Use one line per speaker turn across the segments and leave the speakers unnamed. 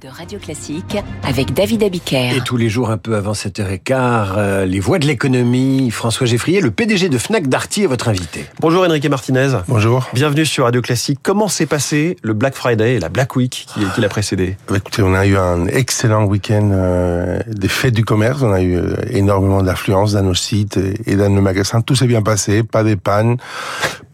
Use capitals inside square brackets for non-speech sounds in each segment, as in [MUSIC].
de Radio Classique avec David Abiker.
Et tous les jours, un peu avant 7h15, euh, les voix de l'économie, François Geffrier, le PDG de Fnac Darty est votre invité.
Bonjour Enrique Martinez.
Bonjour.
Bienvenue sur Radio Classique. Comment s'est passé le Black Friday et la Black Week qui, qui l'a précédé?
Bah, Écoutez, on a eu un excellent week-end euh, des fêtes du commerce. On a eu euh, énormément d'affluence dans nos sites et, dans nos magasins. Tout s'est bien passé, pas des pannes,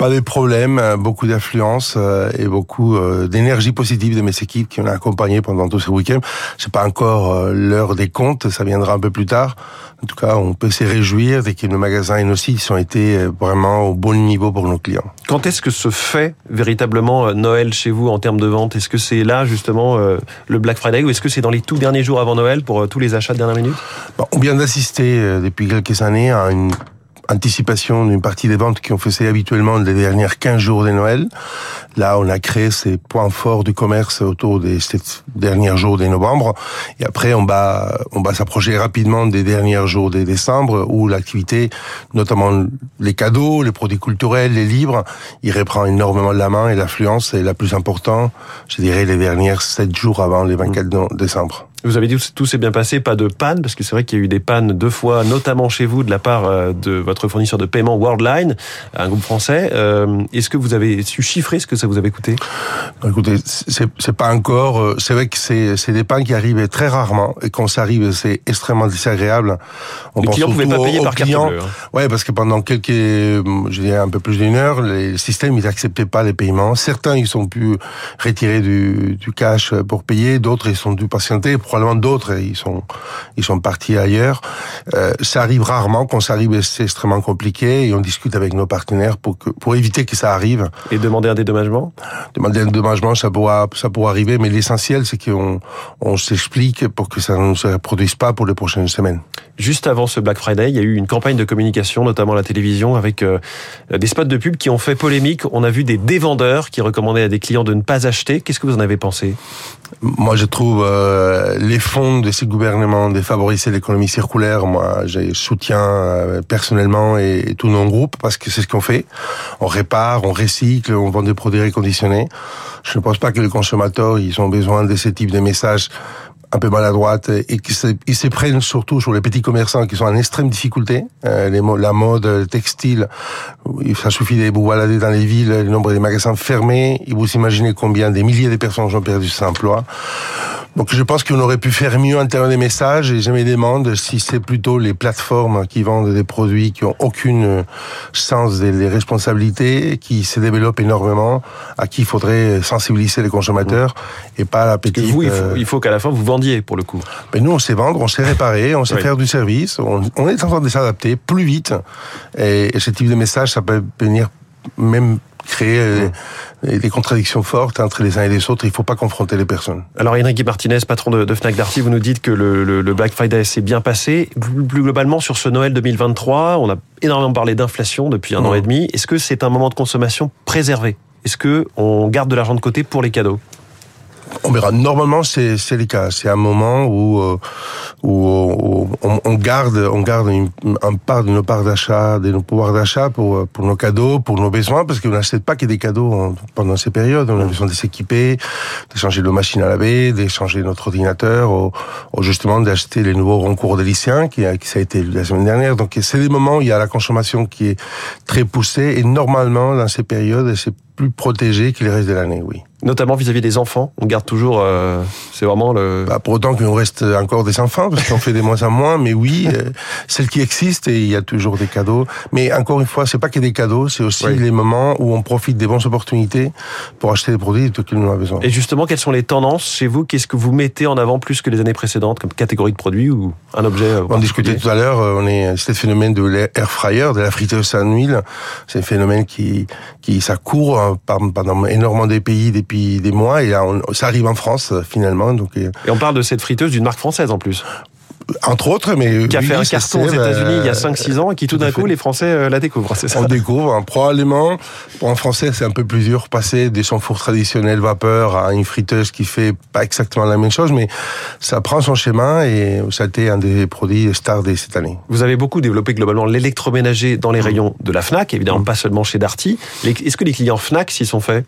pas des problèmes, euh, beaucoup d'affluence euh, et beaucoup euh, d'énergie positive de mes équipes qui ont accompagné pendant tout ce week-end. C'est pas encore euh, l'heure des comptes, ça viendra un peu plus tard. En tout cas, on peut se réjouir dès que nos magasins et nos sites ont été euh, vraiment au bon niveau pour nos clients.
Quand est-ce que se fait véritablement euh, Noël chez vous en termes de vente? Est-ce que c'est là justement le Black Friday ou est-ce que c'est dans les tout derniers jours avant Noël pour tous les achats de dernière minute?
Bon, on vient d'assister depuis quelques années à une anticipation d'une partie des ventes qui ont fait habituellement les dernières 15 jours de Noël. Là, on a créé ces points forts du commerce autour des derniers jours de novembre. Et après, on va, on va s'approcher rapidement des derniers jours de décembre où l'activité, notamment les cadeaux, les produits culturels, les livres, il reprend énormément de la main et l'affluence est la plus importante, je dirais, les derniers 7 jours avant les 24 no- décembre.
Vous avez dit que tout s'est bien passé, pas de panne, parce que c'est vrai qu'il y a eu des pannes deux fois, notamment chez vous, de la part euh, de votre fournisseur de paiement Worldline, un groupe français. Euh, Est-ce que vous avez su chiffrer ce que ça vous avait coûté?
Écoutez, c'est pas encore. euh, C'est vrai que c'est des pannes qui arrivent très rarement et quand ça arrive, c'est extrêmement désagréable. On
Les clients pouvaient
surtout
pas payer par carte
clients.
bleue. hein.
Ouais, parce que pendant quelques, je dirais un peu plus d'une heure, les systèmes ils acceptaient pas les paiements. Certains ils sont pu retirer du, du cash pour payer, d'autres ils sont dû patienter, probablement d'autres ils sont ils sont partis ailleurs. Euh, ça arrive rarement. Quand ça arrive, c'est extrêmement compliqué et on discute avec nos partenaires pour que pour éviter que ça arrive.
Et demander un dédommagement?
Demander un dédommagement, ça pourra, ça pourra arriver, mais l'essentiel, c'est qu'on on s'explique pour que ça ne se reproduise pas pour les prochaines semaines.
Juste avant ce Black Friday, il y a eu une campagne de communication, notamment à la télévision, avec euh, des spots de pub qui ont fait polémique. On a vu des dévendeurs qui recommandaient à des clients de ne pas acheter. Qu'est-ce que vous en avez pensé?
Moi, je trouve euh, les fonds de ces gouvernements de favoriser l'économie circulaire. Moi, je soutiens euh, personnellement et, tous nos groupes parce que c'est ce qu'on fait. On répare, on recycle, on vend des produits réconditionnés. Je ne pense pas que les consommateurs ils ont besoin de ce type de messages un peu maladroite et qu'ils se, ils se prennent surtout sur les petits commerçants qui sont en extrême difficulté. Euh, la mode, le textile, il- ça suffit de vous balader dans les villes, le nombre des magasins fermés, et vous imaginez combien des milliers de personnes ont perdu son emploi. Donc je pense qu'on aurait pu faire mieux en termes de messages et je me demande si c'est plutôt les plateformes qui vendent des produits qui ont aucune euh, sens des, des responsabilités, qui se développent énormément, à qui il faudrait sensibiliser les consommateurs et pas la
Que
petite...
vous, il faut,
euh,
il faut qu'à la fin vous vendiez pour le coup.
mais nous, on sait vendre, on sait réparer, on sait
Oui.
faire du service, on, on est en train de s'adapter plus vite. Et, et ce type de message, ça peut venir même créer euh, des- contradictions fortes entre les uns et les autres. Il faut pas confronter les personnes.
Alors Enrique Martinez, patron de, de Fnac Darty, vous nous dites que le, le- le Black Friday s'est bien passé. Plus, plus globalement, sur ce Noël 2023, on a énormément parlé d'inflation depuis un an et demi. Est-ce que c'est un moment de consommation préservé? Est-ce que on garde de l'argent de côté pour les cadeaux?
On verra. Normalement, c'est c'est le cas. C'est un moment où euh, où on, on garde on garde une, un part de nos parts d'achat, de nos pouvoirs d'achat pour pour nos cadeaux, pour nos besoins, parce qu'on n'achète pas que des cadeaux en- pendant ces périodes. On a besoin de s'équiper, d'échanger nos machines à laver, d'échanger notre ordinateur, ou, ou justement d'acheter les nouveaux concours de lycéens qui, qui ça a été la semaine dernière. Donc c'est des moments où il y a la consommation qui est très poussée et normalement dans ces périodes c'est plus protégé que le reste de l'année, oui.
Notamment vis-à-vis des enfants, on garde toujours. euh, c'est vraiment le.
Bah, pour autant qu'il nous reste encore des enfants, parce qu'on fait des moins en moins, mais oui, euh, celles qui existent, et il y a toujours des cadeaux. Mais encore une fois, c'est pas que des cadeaux, c'est aussi
Oui.
les moments où on profite des bonnes opportunités pour acheter des produits dont nous avons besoin.
Et justement, quelles sont les tendances chez vous? Qu'est-ce que vous mettez en avant plus que les années précédentes comme catégorie de produits ou un objet euh,
On discutait tout à l'heure, euh, on est c'est le phénomène de l'air fryer, de la friteuse sans huile. C'est un phénomène qui qui ça court hein, pendant énormément des pays depuis des mois et là, on- ça arrive en France euh, finalement. Donc euh,
Et on parle de cette friteuse d'une marque française en plus.
Entre autres, mais
qui a
oui,
fait un carton aux
c'est,
États-Unis il y a
euh,
5-6 ans et qui tout d'un coup les Français euh, la découvrent. C'est ça.
On découvre, hein, probablement, pour un Français, c'est un peu plus dur passer des fours traditionnels vapeur à une friteuse qui fait pas exactement la même chose, mais ça prend son chemin et ça a été un des produits stars de cette année.
Vous avez beaucoup développé globalement l'électroménager dans les rayons de la Fnac, évidemment pas seulement chez Darty. Est-ce que les clients Fnac s'y sont faits?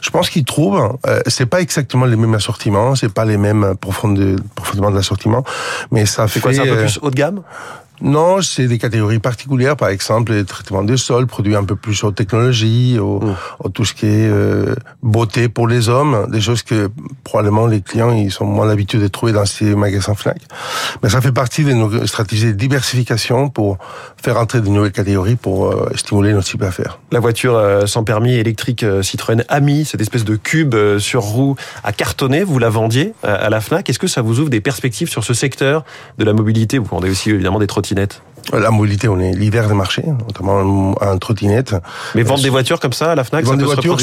Je pense qu'ils trouvent, euh, c'est pas exactement les mêmes assortiments, c'est pas les mêmes profonde- profondément d'assortiment, mais ça fait.
C'est quoi C'est un peu
euh,
plus haut de gamme?
Non, c'est des catégories particulières, par exemple les traitements des sols, produits un peu plus aux technologies, au,
Mm.
au tout ce qui est euh, beauté pour les hommes, des choses que probablement les clients ils sont moins l'habitude de trouver dans ces magasins Fnac. Mais ça fait partie de nos stratégies de diversification pour faire entrer de nouvelles catégories pour euh, stimuler notre chiffre d'affaires.
La voiture euh, sans permis électrique euh, Citroën Ami, cette espèce de cube euh, sur roue à cartonner, vous la vendiez euh, à la Fnac. Est-ce que ça vous ouvre des perspectives sur ce secteur de la mobilité? Vous vendez aussi évidemment des trottinettes trottinette
la mobilité, on est leader des marchés, notamment en trottinette.
Mais vendre des voitures comme ça à la Fnac, ça
Vendre des
se
voitures,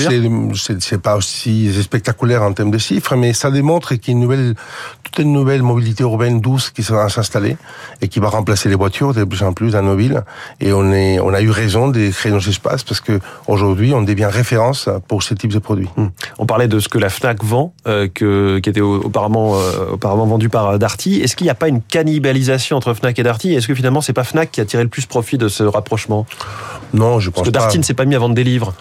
c'est- pas aussi spectaculaire en termes de chiffres, mais ça démontre qu'il y a une nouvelle, toute une nouvelle mobilité urbaine douce qui va s'installer et qui va remplacer les voitures de plus en plus dans nos villes. Et on est, on a eu raison de créer nos espaces parce que aujourd'hui, on devient référence pour ce type de produits.
Hmm. On parlait de ce que la Fnac vend, euh, que, qui était au- auparavant, euh, auparavant vendu par euh, Darty. Est-ce qu'il n'y a pas une cannibalisation entre Fnac et Darty? Est-ce que finalement c'est pas Fnac qui a tiré le plus profit de ce rapprochement?
Non, je pense
Parce que
pas.
Darty ne s'est pas mis à vendre des livres.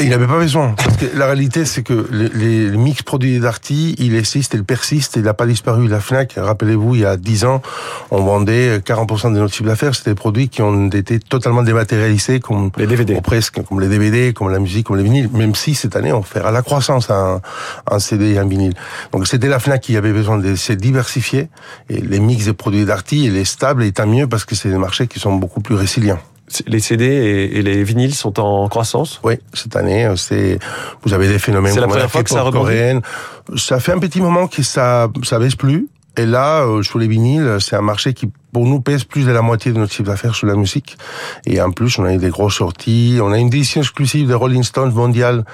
Il n'avait pas besoin. Parce que la réalité, c'est que les, les- mix produits d'Arty, il existe, il persiste, il n'a pas disparu. La FNAC, rappelez-vous, il y a 10 ans, on vendait 40% de notre chiffre d'affaires. C'était des produits qui ont été totalement dématérialisés, comme,
Les DVD.
ou presque, comme les DVD, comme la musique, comme les vinyles. Même si cette année, on fait à la croissance un, un CD et un vinyle. Donc c'était la FNAC qui avait besoin de se diversifier. Et les mix des produits d'Arty, il est stable et tant mieux parce que c'est des marchés qui sont beaucoup plus résilients.
Les CD et, et les vinyles sont en croissance?
Oui, cette année, euh, c'est vous avez des phénomènes
C'est la première fois que ça rebondit?
coréenne. Ça fait un petit moment que ça ça baisse plus. Et là, euh, sur les vinyles, c'est un marché qui pour nous pèse plus de la moitié de notre chiffre d'affaires sur la musique. Et en plus, on a eu des grosses sorties. On a une édition exclusive de Rolling Stones mondial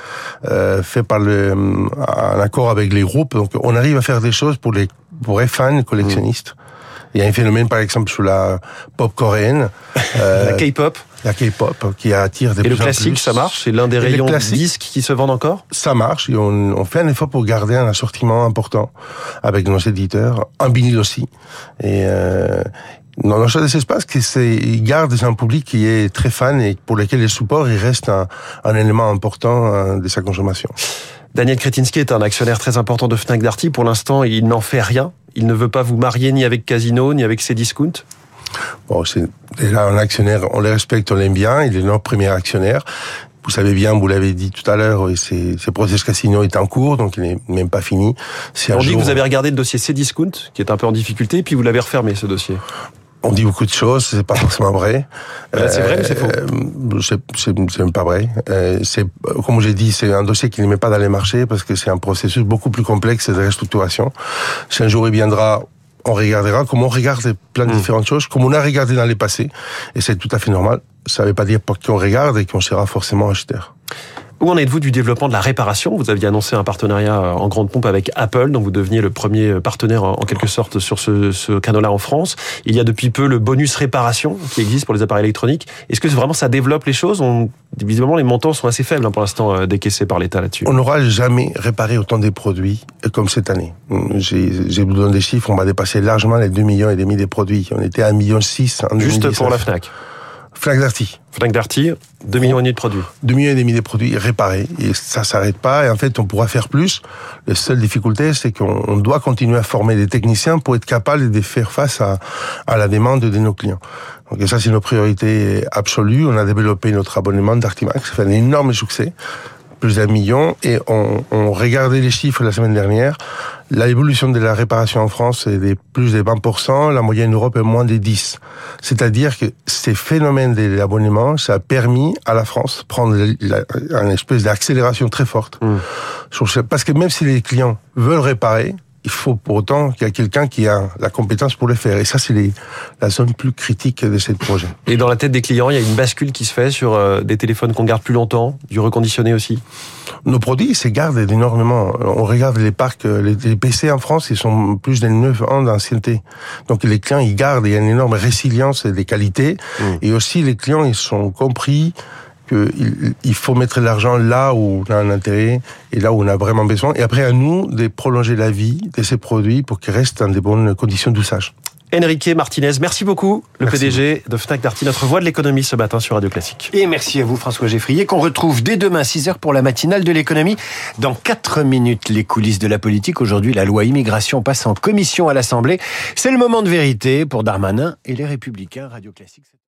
euh, fait par le en accord avec les groupes. Donc, on arrive à faire des choses pour les pour les fans, collectionnistes. Il y a un phénomène, par exemple, sur la pop coréenne. [LAUGHS] euh,
La K-pop
la K-pop qui attire des
et le
en
classique,
plus.
ça marche? C'est l'un des
Et
rayons disques qui se vendent encore?
ça marche et on, on fait un effort pour garder un assortiment important avec nos éditeurs, un vinyle aussi. Et euh, dans des espaces, qui c'est, ils gardent un public qui est très fan et pour lequel le support il reste un, un élément important euh, de sa consommation.
Daniel Kretinsky est un actionnaire très important de Fnac Darty. Pour l'instant, il n'en fait rien. Il ne veut pas vous marier ni avec Casino, ni avec Cdiscount.
Bon, c'est déjà un actionnaire, on le respecte, on l'aime bien, il est notre premier actionnaire. Vous savez bien, vous l'avez dit tout à l'heure, et c'est process casino est en cours, donc il n'est même pas fini.
On dit que
jour-
vous avez regardé le dossier Cdiscount, qui est un peu en difficulté, puis vous l'avez refermé, ce dossier.
On dit beaucoup de choses, c'est pas forcément vrai.
Euh, c'est vrai ou c'est faux
euh, C'est même pas vrai. Euh, c'est comme j'ai dit, c'est un dossier qui ne met pas dans les marchés parce que c'est un processus beaucoup plus complexe de restructuration. Si un jour il viendra, on regardera comme on regarde plein
Hmm.
de différentes choses, comme on a regardé dans les passés, et c'est tout à fait normal. Ça ne veut pas dire qu'on regarde et qu'on sera forcément acheteur.
Où en êtes-vous du développement de la réparation? Vous aviez annoncé un partenariat euh, en grande pompe avec Apple, donc vous deveniez le premier partenaire en quelque sorte sur ce, ce canal-là en France. Il y a depuis peu le bonus réparation qui existe pour les appareils électroniques. Est-ce que vraiment ça développe les choses? On, Visiblement, les montants sont assez faibles hein, pour l'instant euh, décaissés par l'État là-dessus.
On n'aura jamais réparé autant de produits comme cette année. J'ai j'ai vous donné des chiffres, on va dépasser largement les 2 millions et demi des produits. On était à 1,6 million en
Juste
2019.
pour la Fnac.
Fnac Darty.
Fnac Darty, 2 millions et demi de produits.
2 millions et demi de produits réparés. Et ça s'arrête pas. Et en fait, on pourra faire plus. La seule difficulté, c'est qu'on on doit continuer à former des techniciens pour être capable de faire face à, à la demande de nos clients. Donc ça, c'est notre priorité absolue. On a développé notre abonnement d'Artimax. Ça fait un énorme succès. Plus d'un million. Et on, on regardait les chiffres la semaine dernière. L'évolution de la réparation en France est de plus de 20%. La moyenne en Europe est moins de 10. C'est-à-dire que ces phénomènes de l'abonnement, ça a permis à la France de prendre une espèce d'accélération très forte.
Mm.
Ce- Parce que même si les clients veulent réparer, il faut pour autant qu'il y a quelqu'un qui a la compétence pour le faire. Et ça, c'est la zone plus critique de ce projet.
Et dans la tête des clients, il y a une bascule qui se fait sur euh, des téléphones qu'on garde plus longtemps, du reconditionné aussi
Nos produits se gardent énormément. On regarde les parcs, les PC en France, ils sont plus de 9 ans d'ancienneté. Donc les clients, ils gardent, il y a une énorme résilience des qualités. Mmh. Et aussi, les clients, ils sont compris qu'il faut mettre l'argent là où on a un intérêt et là où on a vraiment besoin. Et après, à nous de prolonger la vie de ces produits pour qu'ils restent dans des bonnes conditions d'usage.
Enrique Martinez, merci beaucoup, le PDG de Fnac Darty, notre voix de l'économie ce matin sur Radio Classique.
Et merci à vous François Geffrier, qu'on retrouve dès demain 6h pour la matinale de l'économie. Dans 4 minutes, les coulisses de la politique. Aujourd'hui, la loi immigration passe en commission à l'Assemblée. C'est le moment de vérité pour Darmanin et les Républicains. Radio Classique.